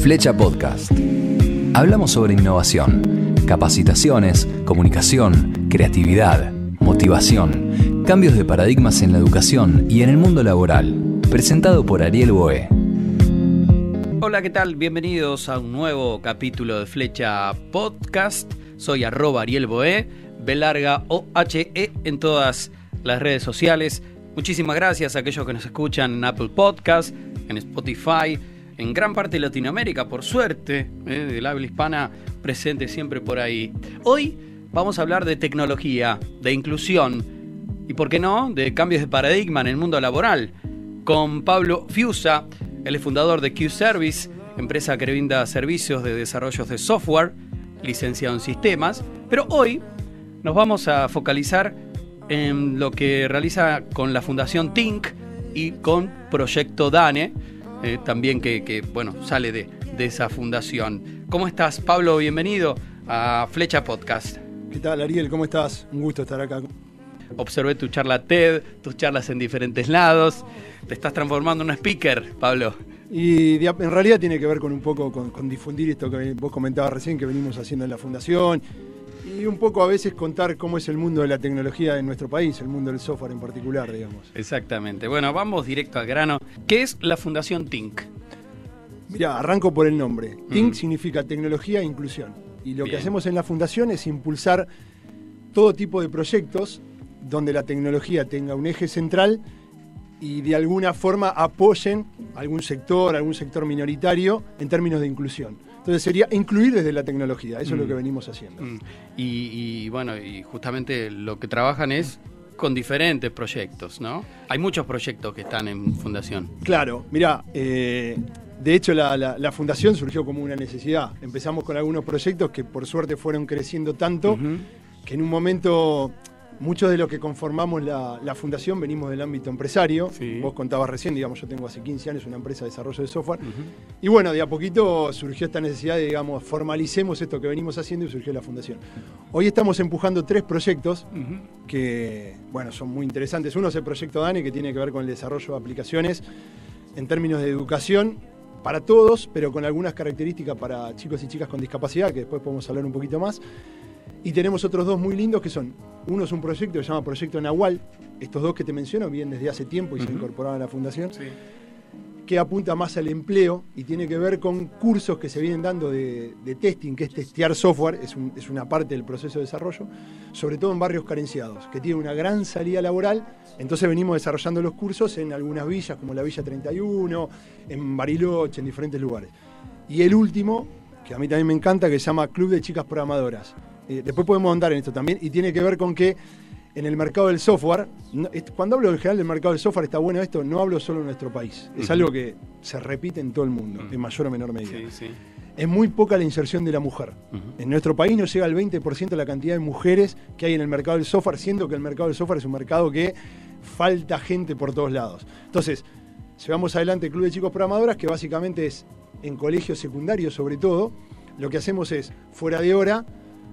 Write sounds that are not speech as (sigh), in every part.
Flecha Podcast. Hablamos sobre innovación, capacitaciones, comunicación, creatividad, motivación, cambios de paradigmas en la educación y en el mundo laboral. Presentado por Ariel Boe. Hola, ¿qué tal? Bienvenidos a un nuevo capítulo de Flecha Podcast. Soy arroba Ariel Boe, B larga O H E en todas las redes sociales. Muchísimas gracias a aquellos que nos escuchan en Apple Podcast, en Spotify, en gran parte de Latinoamérica, por suerte, eh, del habla hispana presente siempre por ahí. Hoy vamos a hablar de tecnología, de inclusión y, por qué no, de cambios de paradigma en el mundo laboral. Con Pablo Fiusa, es fundador de Q-Service, empresa que brinda servicios de desarrollos de software, licenciado en sistemas. Pero hoy nos vamos a focalizar en lo que realiza con la Fundación Think y con Proyecto DANE, eh, también que, bueno, sale de, de, esa fundación. ¿Cómo estás, Pablo? Bienvenido a Flecha Podcast. ¿Qué tal, Ariel? ¿Cómo estás? Un gusto estar acá. Observé tu charla TED, tus charlas en diferentes lados. Te estás transformando en un speaker, Pablo. Y en realidad tiene que ver con un poco con, con difundir esto que vos comentabas recién, que venimos haciendo en la fundación y un poco a veces contar cómo es el mundo de la tecnología en nuestro país, el mundo del software en particular, digamos. Exactamente. Bueno, vamos directo al grano. ¿Qué es la Fundación TINC? Mira, arranco por el nombre. TINC significa tecnología e inclusión. Y lo que hacemos en la fundación es impulsar todo tipo de proyectos donde la tecnología tenga un eje central y de alguna forma apoyen algún sector, algún sector minoritario en términos de inclusión. Entonces sería incluir desde la tecnología, eso es lo que mm. venimos haciendo. Mm. Y, bueno, y justamente lo que trabajan es con diferentes proyectos, ¿no? Hay muchos proyectos que están en fundación. Claro, mira, eh, de hecho la, fundación surgió como una necesidad. Empezamos con algunos proyectos que por suerte fueron creciendo tanto que en un momento Muchos de los que conformamos la, fundación venimos del ámbito empresario. Vos contabas recién, digamos, yo tengo hace 15 años una empresa de desarrollo de software. Y bueno, de a poquito surgió esta necesidad de, digamos, formalicemos esto que venimos haciendo y surgió la fundación. Hoy estamos empujando tres proyectos que, bueno, son muy interesantes. Uno es el proyecto DANE, que tiene que ver con el desarrollo de aplicaciones en términos de educación para todos, pero con algunas características para chicos y chicas con discapacidad, que después podemos hablar un poquito más. Y tenemos otros dos muy lindos que son, uno es un proyecto que se llama Proyecto Nahual, estos dos que te menciono vienen desde hace tiempo y se incorporaron a la fundación, que apunta más al empleo y tiene que ver con cursos que se vienen dando de, testing, que es testear software, es, es, una parte del proceso de desarrollo, sobre todo en barrios carenciados, que tienen una gran salida laboral, entonces venimos desarrollando los cursos en algunas villas, como la Villa 31, en Bariloche, en diferentes lugares. Y el último, que a mí también me encanta, que se llama Club de Chicas Programadoras eh, después podemos andar en esto también, y tiene que ver con que en el mercado del software, cuando hablo en general del mercado del software, está bueno esto, no hablo solo en nuestro país, es algo que se repite en todo el mundo, en mayor o menor medida. Es muy poca la inserción de la mujer. En nuestro país no llega al 20% la cantidad de mujeres que hay en el mercado del software, siendo que el mercado del software es un mercado que falta gente por todos lados. Entonces, llevamos adelante el Club de Chicos Programadoras, que básicamente es en colegios secundarios sobre todo, lo que hacemos es, fuera de hora,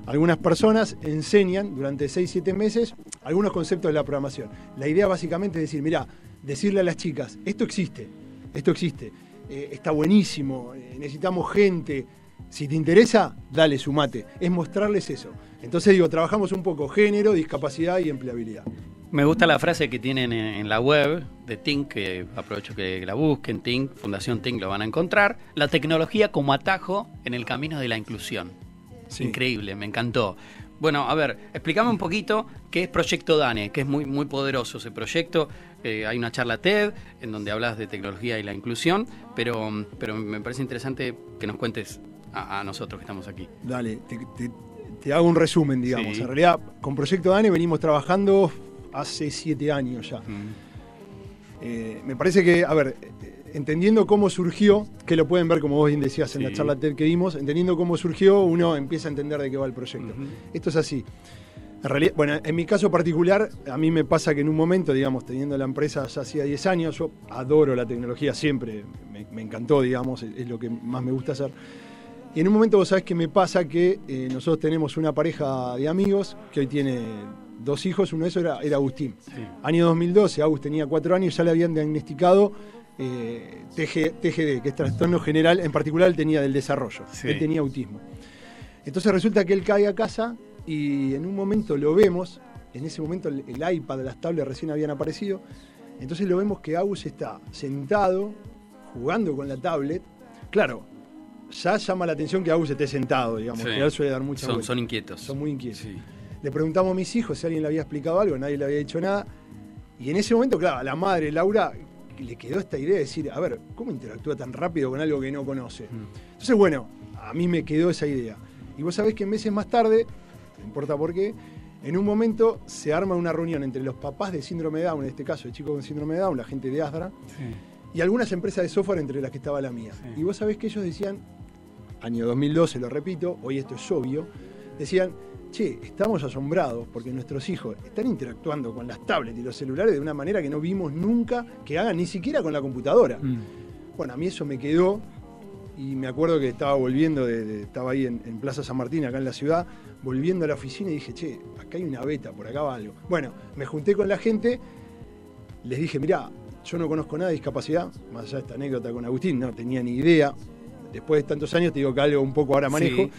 algunas personas enseñan durante 6-7 meses algunos conceptos de la programación. La idea básicamente es decir, mira, decirle a las chicas, esto existe, esto existe, eh, está buenísimo, eh, necesitamos gente, si te interesa, dale, sumate. Es mostrarles eso. Entonces digo, trabajamos un poco género, discapacidad y empleabilidad. Me gusta la frase que tienen en la web de Tink, que aprovecho que la busquen, Tink, Fundación Tink lo van a encontrar. La tecnología como atajo en el camino de la inclusión. Increíble, me encantó. Bueno, a ver, explícame un poquito qué es Proyecto DANE, que es muy, muy poderoso ese proyecto. Eh, hay una charla TED en donde hablas de tecnología y la inclusión, pero, pero me parece interesante que nos cuentes a, nosotros que estamos aquí. Dale, te, hago un resumen, digamos. En realidad, con Proyecto DANE venimos trabajando hace siete años ya. Eh, me parece que, a ver, entendiendo cómo surgió, que lo pueden ver como vos bien decías en la charla TED que dimos, entendiendo cómo surgió, uno empieza a entender de qué va el proyecto. Esto es así. En realidad, bueno, en mi caso particular, a mí me pasa que en un momento, digamos, teniendo la empresa ya hacía 10 años, yo adoro la tecnología siempre, me, encantó, digamos, es, lo que más me gusta hacer. Y en un momento vos sabés que me pasa que eh, nosotros tenemos una pareja de amigos que hoy tiene dos hijos, uno de esos era, Agustín. Año 2012, Agustín tenía cuatro años, ya le habían diagnosticado eh, TGD, que es trastorno general, en particular él tenía del desarrollo, Sí. él tenía autismo. Entonces resulta que él cae a casa y en un momento lo vemos, en ese momento el, el iPad, las tablets recién habían aparecido, entonces lo vemos que Agus está sentado, jugando con la tablet. Claro, ya llama la atención que Agus esté sentado, digamos, Sí. que él suele dar mucha Son, son inquietos. Son muy inquietos. Sí. Le preguntamos a mis hijos si alguien le había explicado algo, nadie le había dicho nada. Y en ese momento, claro, a la madre, Laura, le quedó esta idea de decir, a ver, ¿cómo interactúa tan rápido con algo que no conoce? Mm. Entonces, bueno, a mí me quedó esa idea. Y vos sabés que meses más tarde, no importa por qué, en un momento se arma una reunión entre los papás de síndrome de Down, en este caso el chico con síndrome de Down, la gente de Asdra, y algunas empresas de software entre las que estaba la mía. Sí. Y vos sabés que ellos decían, año 2012, lo repito, hoy esto es obvio, decían, che, estamos asombrados porque nuestros hijos están interactuando con las tablets y los celulares de una manera que no vimos nunca que hagan ni siquiera con la computadora. Mm. Bueno, a mí eso me quedó y me acuerdo que estaba volviendo, de, de- estaba ahí en, en Plaza San Martín, acá en la ciudad, volviendo a la oficina y dije, che, acá hay una beta, por acá va algo. Bueno, me junté con la gente, les dije, mirá, yo no conozco nada de discapacidad, más allá de esta anécdota con Agustín, no tenía ni idea. Después de tantos años te digo que algo un poco ahora manejo. Sí.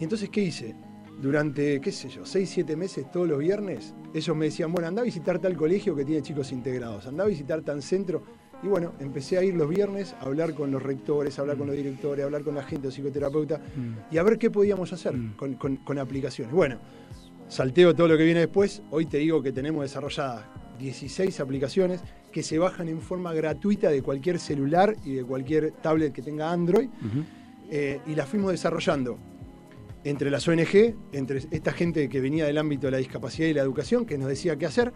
Y entonces, ¿qué hice? Durante, qué sé yo, seis, siete meses, todos los viernes, ellos me decían, bueno, anda a visitar tal colegio que tiene chicos integrados, anda a visitar tal centro. Y bueno, empecé a ir los viernes a hablar con los rectores, a hablar con los directores, a hablar con la gente, los psicoterapeutas, Mm. y a ver qué podíamos hacer Mm. con, con- con aplicaciones. Bueno, salteo todo lo que viene después. Hoy te digo que tenemos desarrolladas 16 aplicaciones que se bajan en forma gratuita de cualquier celular y de cualquier tablet que tenga Android eh, y las fuimos desarrollando entre las ONG, entre esta gente que venía del ámbito de la discapacidad y la educación, que nos decía qué hacer.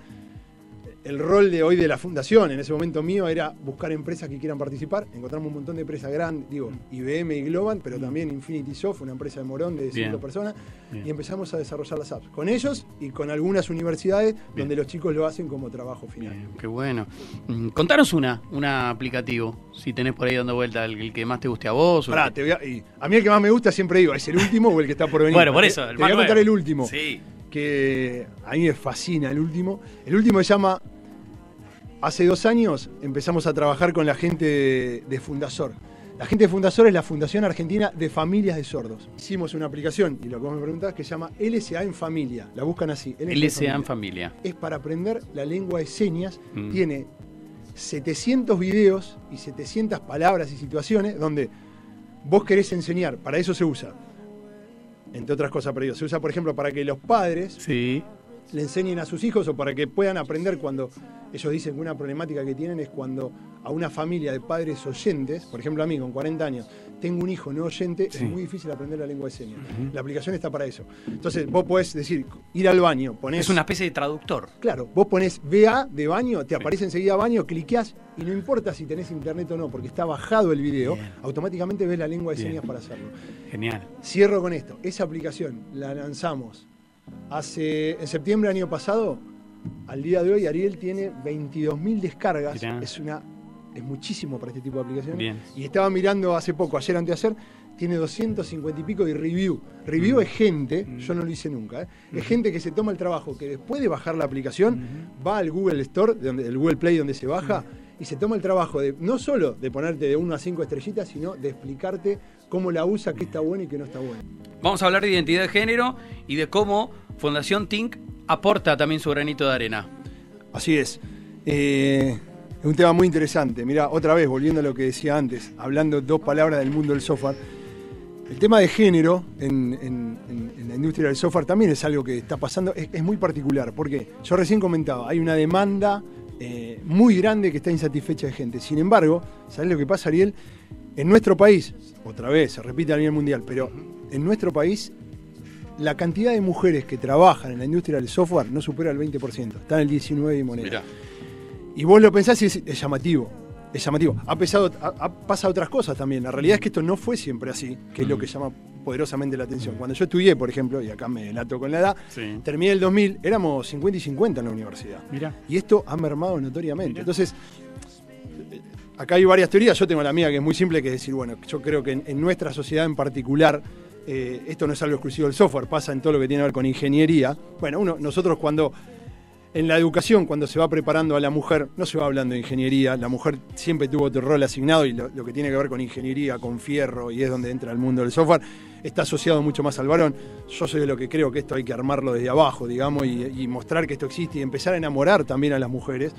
El rol de hoy de la fundación, en ese momento mío, era buscar empresas que quieran participar. Encontramos un montón de empresas grandes, digo, IBM y Globan, pero también Infinity Soft, una empresa de Morón de 5 Bien. personas, Bien. y empezamos a desarrollar las apps con ellos y con algunas universidades donde los chicos lo hacen como trabajo final. Bien, qué bueno. Mm, Contanos una, una aplicativo, si tenés por ahí dando vuelta, el, el que más te guste a vos. Pará, te voy a, y a mí el que más me gusta siempre digo, ¿es el último o el que está por venir? Bueno, por eso, Te, voy a contar el último. Sí. Que a mí me fascina el último. El último se llama. Hace dos años empezamos a trabajar con la gente de, Fundasor. La gente de Fundasor es la Fundación Argentina de Familias de Sordos. Hicimos una aplicación, y lo que vos me preguntás, que se llama LSA en Familia. La buscan así. LSA en familia. Es para aprender la lengua de señas. Mm. Tiene 700 videos y 700 palabras y situaciones donde vos querés enseñar. Para eso se usa. Entre otras cosas, pero digo, se usa, por ejemplo, para que los padres Sí. Le enseñen a sus hijos o para que puedan aprender cuando ellos dicen que una problemática que tienen es cuando a una familia de padres oyentes, por ejemplo a mí con 40 años, tengo un hijo no oyente, Sí. es muy difícil aprender la lengua de señas. La aplicación está para eso. Entonces vos podés decir, ir al baño, ponés... Es una especie de traductor. Claro, vos ponés VA de baño, te aparece enseguida baño, cliqueás y no importa si tenés internet o no, porque está bajado el video, Bien. automáticamente ves la lengua de Bien. señas para hacerlo. Genial. Cierro con esto. Esa aplicación la lanzamos hace en septiembre del año pasado. Al día de hoy Ariel tiene 22.000 descargas. Mirá. Es una es muchísimo para este tipo de aplicaciones. Bien. Y estaba mirando hace poco, ayer antes de ayer, tiene 250 y pico de review. Review Mm. es gente, Mm. yo no lo hice nunca, ¿eh? es gente que se toma el trabajo, que después de bajar la aplicación, va al Google Store, donde, el Google Play donde se baja, y se toma el trabajo de no solo de ponerte de 1 a 5 estrellitas, sino de explicarte cómo la usa, qué está bueno y qué no está bueno. Vamos a hablar de identidad de género y de cómo Fundación Think aporta también su granito de arena. Así es. Eh, es un tema muy interesante. Mira, otra vez, volviendo a lo que decía antes, hablando dos palabras del mundo del software. El tema de género en, en- en- en la industria del software también es algo que está pasando, es, es muy particular, porque yo recién comentaba, hay una demanda eh, muy grande que está insatisfecha de gente. Sin embargo, ¿sabes lo que pasa, Ariel? En nuestro país, otra vez, se repite a nivel mundial, pero en nuestro país la cantidad de mujeres que trabajan en la industria del software no supera el 20%, está en el 19 y moneda. Mirá. Y vos lo pensás y es, es llamativo. Es llamativo. Ha, pesado, ha, ha pasado otras cosas también. La realidad es que esto no fue siempre así, que es lo que llama poderosamente la atención. Cuando yo estudié, por ejemplo, y acá me delato con la edad, Sí. terminé el 2000, éramos 50 y 50 en la universidad. Mirá. Y esto ha mermado notoriamente. Mirá. Entonces, acá hay varias teorías. Yo tengo la mía que es muy simple, que es decir, bueno, yo creo que en, en nuestra sociedad en particular, eh, esto no es algo exclusivo del software, pasa en todo lo que tiene que ver con ingeniería. Bueno, uno, nosotros cuando en la educación, cuando se va preparando a la mujer, no se va hablando de ingeniería, la mujer siempre tuvo otro rol asignado y lo, que tiene que ver con ingeniería, con fierro, y es donde entra el mundo del software, está asociado mucho más al varón. Yo soy de lo que creo que esto hay que armarlo desde abajo, digamos, y, mostrar que esto existe y empezar a enamorar también a las mujeres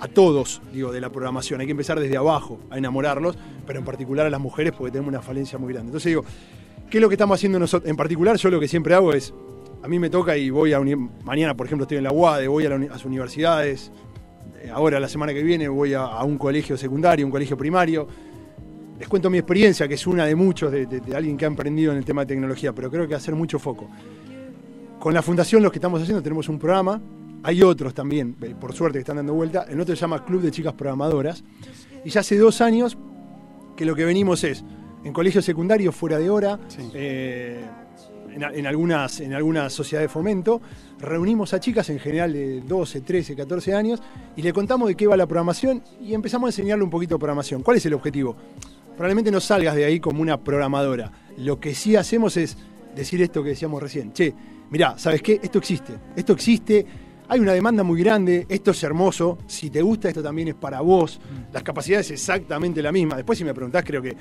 a todos, digo, de la programación. Hay que empezar desde abajo a enamorarlos, pero en particular a las mujeres porque tenemos una falencia muy grande. Entonces digo, ¿qué es lo que estamos haciendo nosotros? En particular, yo lo que siempre hago es a mí me toca y voy a mañana, por ejemplo, estoy en la UADE, voy a, las universidades, eh, ahora la semana que viene voy a, un colegio secundario, un colegio primario. Les cuento mi experiencia, que es una de muchos, de, alguien que ha emprendido en el tema de tecnología, pero creo que hacer mucho foco. Con la fundación, lo que estamos haciendo, tenemos un programa, hay otros también, eh, por suerte, que están dando vuelta. El otro se llama Club de Chicas Programadoras. Y ya hace dos años que lo que venimos es, en colegio secundario, fuera de hora, eh, en, algunas, en algunas sociedades de fomento, reunimos a chicas en general de 12, 13, 14 años y le contamos de qué va la programación y empezamos a enseñarle un poquito de programación. ¿Cuál es el objetivo? Probablemente no salgas de ahí como una programadora. Lo que sí hacemos es decir esto que decíamos recién. Che, mirá, ¿sabes qué? Esto existe. Esto existe. Hay una demanda muy grande, esto es hermoso, si te gusta esto también es para vos, las capacidades exactamente la misma. Después si me preguntás creo que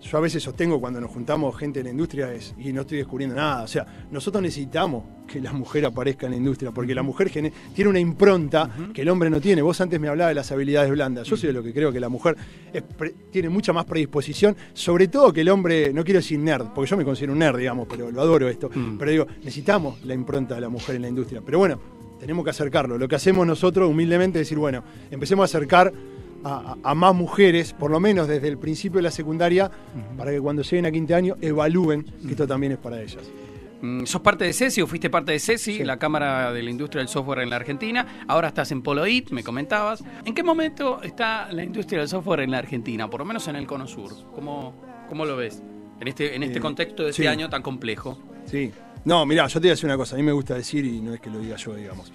yo a veces sostengo cuando nos juntamos gente de la industria es, y no estoy descubriendo nada. O sea, nosotros necesitamos que la mujer aparezca en la industria, porque la mujer tiene una impronta que el hombre no tiene. Vos antes me hablabas de las habilidades blandas. Yo soy de lo que creo que la mujer tiene mucha más predisposición, sobre todo que el hombre, no quiero decir nerd, porque yo me considero un nerd, digamos, pero lo adoro esto. Mm. Pero digo, necesitamos la impronta de la mujer en la industria. Pero bueno, tenemos que acercarlo. Lo que hacemos nosotros humildemente es decir, bueno, empecemos a acercar a, más mujeres, por lo menos desde el principio de la secundaria, para que cuando lleguen a quinto año evalúen que esto también es para ellas. Mm, ¿Sos parte de CESI o fuiste parte de CESI, la Cámara de la Industria del Software en la Argentina? Ahora estás en Poloit, me comentabas. ¿En qué momento está la industria del software en la Argentina? Por lo menos en el Cono Sur. ¿Cómo, cómo lo ves en este, en este eh, contexto de este año tan complejo? Sí. No, mira, yo te voy a decir una cosa. A mí me gusta decir, y no es que lo diga yo, digamos.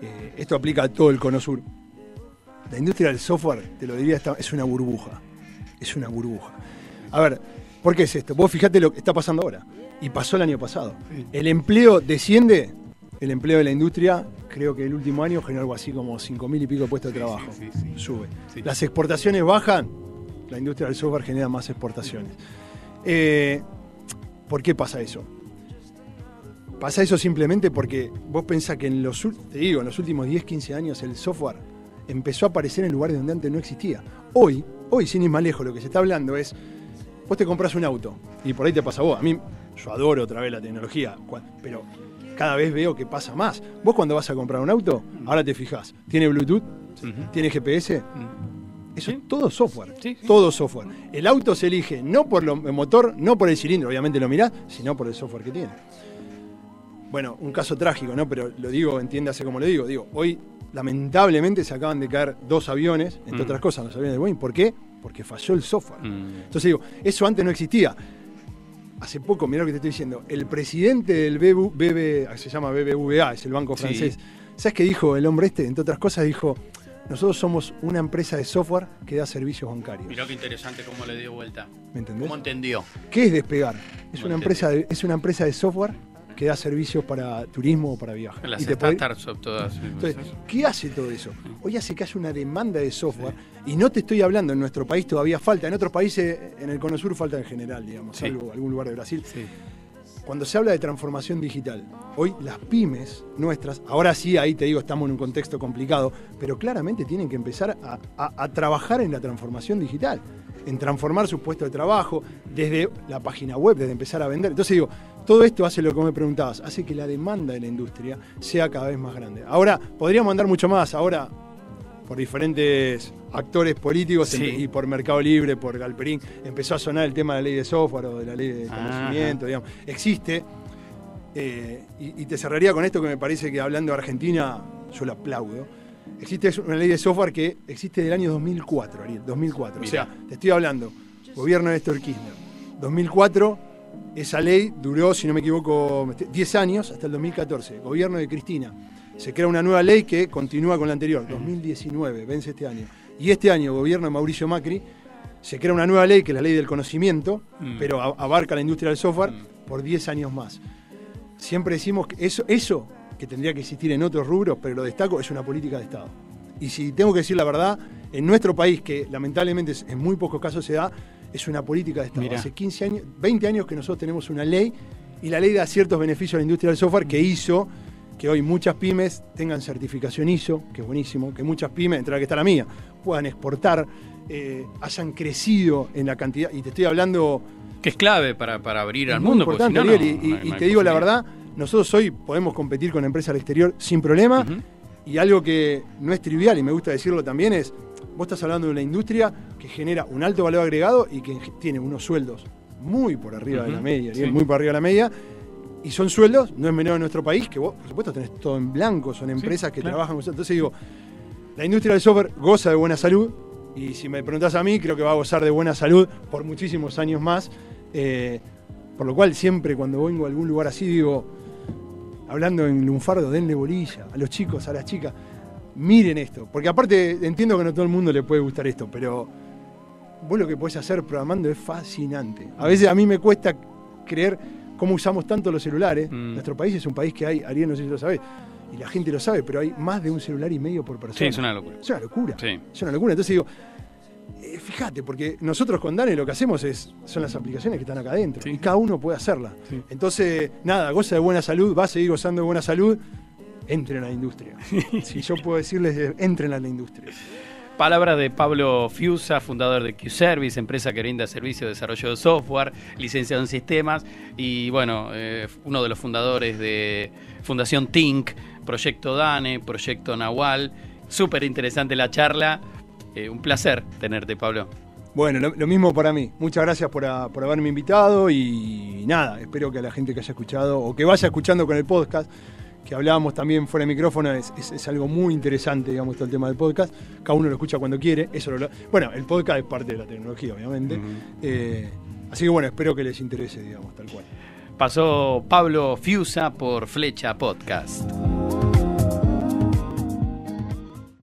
Eh, esto aplica a todo el Cono Sur la industria del software, te lo diría, es una burbuja. Es una burbuja. A ver, ¿por qué es esto? Vos fijate lo que está pasando ahora. Y pasó el año pasado. El empleo desciende, el empleo de la industria, creo que el último año generó algo así como 5.000 y pico de puestos de trabajo. Sube. Las exportaciones bajan, la industria del software genera más exportaciones. Eh, ¿Por qué pasa eso? Pasa eso simplemente porque vos pensás que en los, te digo, en los últimos 10, 15 años el software empezó a aparecer en lugares donde antes no existía. Hoy, hoy sin ir más lejos, lo que se está hablando es, vos te compras un auto y por ahí te pasa vos. A mí, yo adoro otra vez la tecnología, pero cada vez veo que pasa más. Vos cuando vas a comprar un auto, ahora te fijas, tiene Bluetooth, tiene GPS. Eso es todo software, todo software. El auto se elige no por el motor, no por el cilindro, obviamente lo mirás, sino por el software que tiene. Bueno, un caso trágico, ¿no? Pero lo digo, entiéndase como lo digo. Digo, hoy lamentablemente se acaban de caer dos aviones, entre mm. otras cosas, los aviones de Boeing. ¿Por qué? Porque falló el software. Mm. Entonces digo, eso antes no existía. Hace poco, mira lo que te estoy diciendo, el presidente del BB, se llama BBVA, es el banco francés. ¿Sabes qué dijo el hombre este? Entre otras cosas dijo, nosotros somos una empresa de software que da servicios bancarios. Mirá qué interesante cómo le dio vuelta. ¿Me entendés? ¿Cómo entendió? ¿Qué es despegar? Es, una empresa, es una empresa de software que da servicios para turismo o para viajes. Las y todas. Entonces, ¿qué hace todo eso? Hoy hace que haya una demanda de software y no te estoy hablando, en nuestro país todavía falta, en otros países, en el Cono Sur falta en general, digamos, salvo algún lugar de Brasil. Cuando se habla de transformación digital, hoy las pymes nuestras, ahora sí, ahí te digo, estamos en un contexto complicado, pero claramente tienen que empezar a, a trabajar en la transformación digital en transformar su puesto de trabajo, desde la página web, desde empezar a vender. Entonces digo, todo esto hace lo que me preguntabas, hace que la demanda de la industria sea cada vez más grande. Ahora, podríamos andar mucho más, ahora por diferentes actores políticos y por Mercado Libre, por Galperín, empezó a sonar el tema de la ley de software o de la ley de conocimiento, digamos. Existe, eh, y, y, te cerraría con esto que me parece que hablando de Argentina, yo lo aplaudo existe una ley de software que existe del año 2004, Ariel, 2004. O sea, te estoy hablando, gobierno de Néstor Kirchner. 2004, esa ley duró, si no me equivoco, 10 años, hasta el 2014. Gobierno de Cristina. Se crea una nueva ley que continúa con la anterior, 2019, vence este año. Y este año, gobierno de Mauricio Macri, se crea una nueva ley, que es la ley del conocimiento, mm. pero abarca la industria del software mm. por 10 años más. Siempre decimos que eso, eso que tendría que existir en otros rubros, pero lo destaco, es una política de Estado. Y si tengo que decir la verdad, en nuestro país, que lamentablemente en muy pocos casos se da, es una política de Estado. Hace 15 años, 20 años que nosotros tenemos una ley y la ley da ciertos beneficios a la industria del software que hizo que hoy muchas pymes tengan certificación ISO, que es buenísimo, que muchas pymes, entre la que está la mía, puedan exportar, eh, hayan crecido en la cantidad, y te estoy hablando... Que es clave para, abrir al mundo. Importante, y, te digo la verdad, nosotros hoy podemos competir con empresas al exterior sin problema, y algo que no es trivial, y me gusta decirlo también, es, vos estás hablando de una industria que genera un alto valor agregado y que tiene unos sueldos muy por arriba de la media, muy por arriba de la media, y son sueldos, no es menor en nuestro país, que vos, por supuesto, tenés todo en blanco, son empresas que trabajan con Entonces digo, la industria del software goza de buena salud, y si me preguntás a mí, creo que va a gozar de buena salud por muchísimos años más. Eh, por lo cual siempre cuando vengo a algún lugar así digo, hablando en lunfardo, denle bolilla a los chicos, a las chicas, miren esto. Porque aparte entiendo que no todo el mundo le puede gustar esto, pero vos lo que podés hacer programando es fascinante. A veces a mí me cuesta creer cómo usamos tanto los celulares. Mm. Nuestro país es un país que hay, Ariel no sé si lo sabes, y la gente lo sabe, pero hay más de un celular y medio por persona. Sí, es una locura. Es una locura. Sí. Es una locura. Entonces digo, eh, fíjate, porque nosotros con Dane lo que hacemos es, son las aplicaciones que están acá adentro, y cada uno puede hacerla. Entonces, nada, goza de buena salud, va a seguir gozando de buena salud, entren a la industria. (laughs) si yo puedo decirles, entren a la industria. Palabra de Pablo Fiusa, fundador de Q-Service, empresa que brinda servicio de desarrollo de software, licenciado en sistemas y bueno, eh, uno de los fundadores de Fundación Think, Proyecto DANE, Proyecto Nahual. Súper interesante la charla. Eh, un placer tenerte, Pablo. Bueno, lo, mismo para mí. Muchas gracias por, por haberme invitado y nada, espero que a la gente que haya escuchado o que vaya escuchando con el podcast que hablábamos también fuera de micrófono, es, algo muy interesante, digamos, todo el tema del podcast. Cada uno lo escucha cuando quiere. Eso bueno, el podcast es parte de la tecnología, obviamente. Eh, así que bueno, espero que les interese, digamos, tal cual. Pasó Pablo Fiusa por Flecha Podcast.